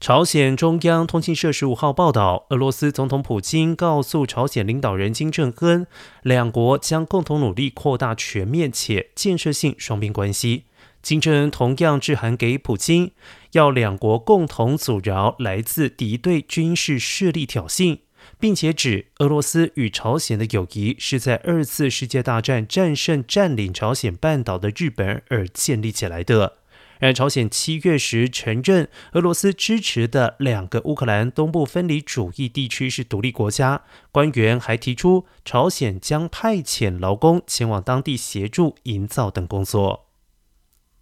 朝鲜中央通讯社十五号报道，俄罗斯总统普京告诉朝鲜领导人金正恩，两国将共同努力扩大全面且建设性双边关系。金正恩同样致函给普京，要两国共同阻挠来自敌对军事势力挑衅，并且指俄罗斯与朝鲜的友谊是在二次世界大战战胜占领朝鲜半岛的日本而建立起来的。而朝鲜七月时承认俄罗斯支持的两个乌克兰东部分离主义地区是独立国家。官员还提出，朝鲜将派遣劳工前往当地协助营造等工作。